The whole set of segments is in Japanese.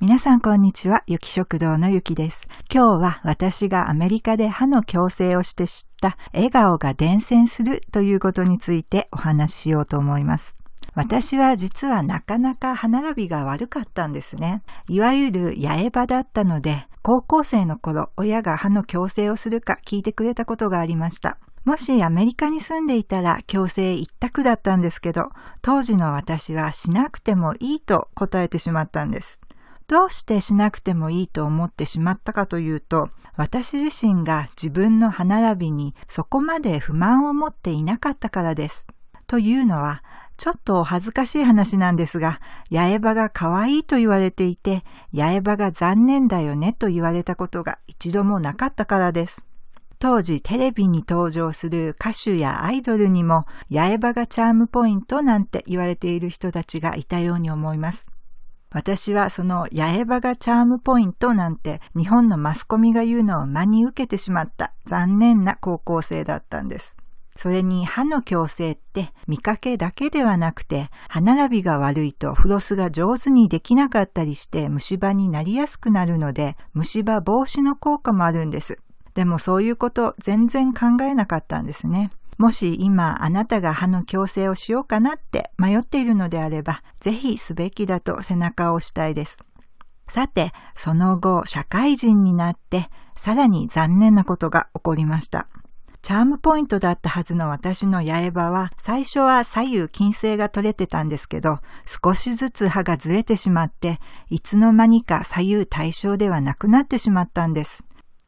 皆さんこんにちは、ゆき食堂のゆきです。今日は私がアメリカで歯の矯正をして知った笑顔が伝染するということについてお話ししようと思います。私は実はなかなか歯並びが悪かったんですね。いわゆる八重歯だったので、高校生の頃、親が歯の矯正をするか聞いてくれたことがありました。もしアメリカに住んでいたら強制一択だったんですけど、当時の私はしなくてもいいと答えてしまったんです。どうしてしなくてもいいと思ってしまったかというと、私自身が自分の歯並びにそこまで不満を持っていなかったからです。というのは、ちょっと恥ずかしい話なんですが、八重歯が可愛いと言われていて、八重歯が残念だよねと言われたことが一度もなかったからです。当時テレビに登場する歌手やアイドルにも八重歯がチャームポイントなんて言われている人たちがいたように思います。私はその八重歯がチャームポイントなんて日本のマスコミが言うのを真に受けてしまった残念な高校生だったんです。それに歯の矯正って見かけだけではなくて歯並びが悪いとフロスが上手にできなかったりして虫歯になりやすくなるので虫歯防止の効果もあるんです。でもそういうこと全然考えなかったんですね。もし今あなたが歯の矯正をしようかなって迷っているのであれば、ぜひすべきだと背中を押したいです。さて、その後、社会人になって、さらに残念なことが起こりました。チャームポイントだったはずの私の八重歯は、最初は左右均整が取れてたんですけど、少しずつ歯がずれてしまって、いつの間にか左右対称ではなくなってしまったんです。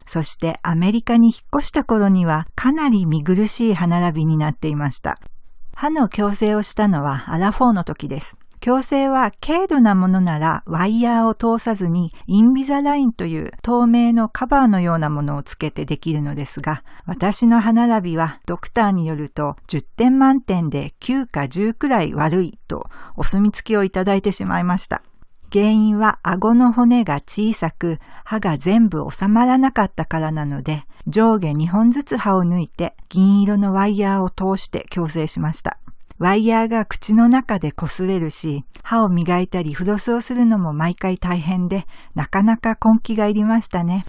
そしてアメリカに引っ越した頃にはかなり見苦しい歯並びになっていました。歯の矯正をしたのはアラフォーの時です。矯正は軽度なものならワイヤーを通さずにインビザラインという透明のカバーのようなものをつけてできるのですが、私の歯並びはドクターによると10点満点で9か10くらい悪いとお墨付きをいただいてしまいました。原因は顎の骨が小さく歯が全部収まらなかったからなので、上下2本ずつ歯を抜いて銀色のワイヤーを通して矯正しました。ワイヤーが口の中で擦れるし、歯を磨いたりフロスをするのも毎回大変で、なかなか根気がいりましたね。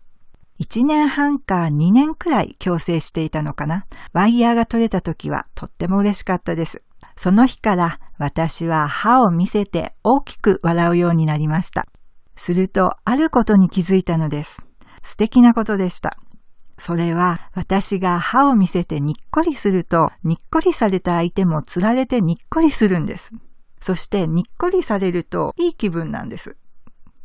1年半か2年くらい矯正していたのかな。ワイヤーが取れた時はとっても嬉しかったです。その日から私は歯を見せて大きく笑うようになりました。すると、あることに気づいたのです。素敵なことでした。それは、私が歯を見せてにっこりすると、にっこりされた相手も釣られてにっこりするんです。そして、にっこりされるといい気分なんです。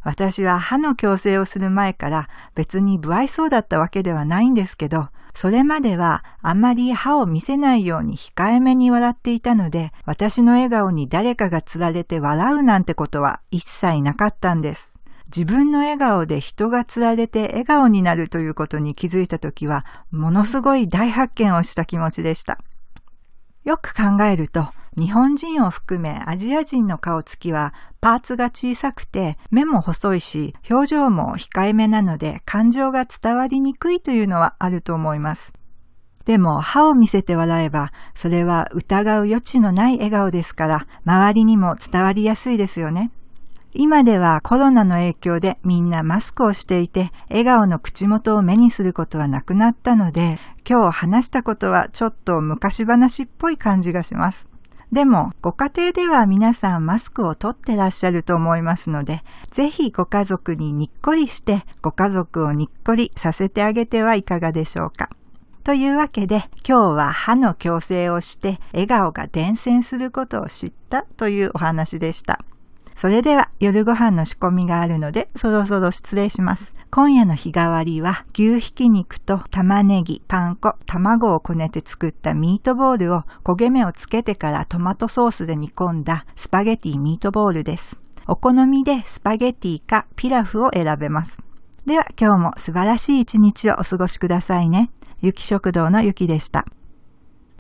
私は歯の矯正をする前から別に不愛想だったわけではないんですけど、それまではあまり歯を見せないように控えめに笑っていたので、私の笑顔に誰かが釣られて笑うなんてことは一切なかったんです。自分の笑顔で人が釣られて笑顔になるということに気づいた時は、ものすごい大発見をした気持ちでした。よく考えると、日本人を含めアジア人の顔つきはパーツが小さくて目も細いし表情も控えめなので感情が伝わりにくいというのはあると思います。でも歯を見せて笑えばそれは疑う余地のない笑顔ですから周りにも伝わりやすいですよね。今ではコロナの影響でみんなマスクをしていて、笑顔の口元を目にすることはなくなったので、今日話したことはちょっと昔話っぽい感じがします。でも、ご家庭では皆さんマスクを取ってらっしゃると思いますので、ぜひご家族ににっこりして、ご家族をにっこりさせてあげてはいかがでしょうか。というわけで、今日は歯の矯正をして、笑顔が伝染することを知ったというお話でした。それでは夜ご飯の仕込みがあるのでそろそろ失礼します。今夜の日替わりは牛ひき肉と玉ねぎ、パン粉、卵をこねて作ったミートボールを焦げ目をつけてからトマトソースで煮込んだスパゲティミートボールです。お好みでスパゲティかピラフを選べます。では今日も素晴らしい一日をお過ごしくださいね。ゆき食堂のゆきでした。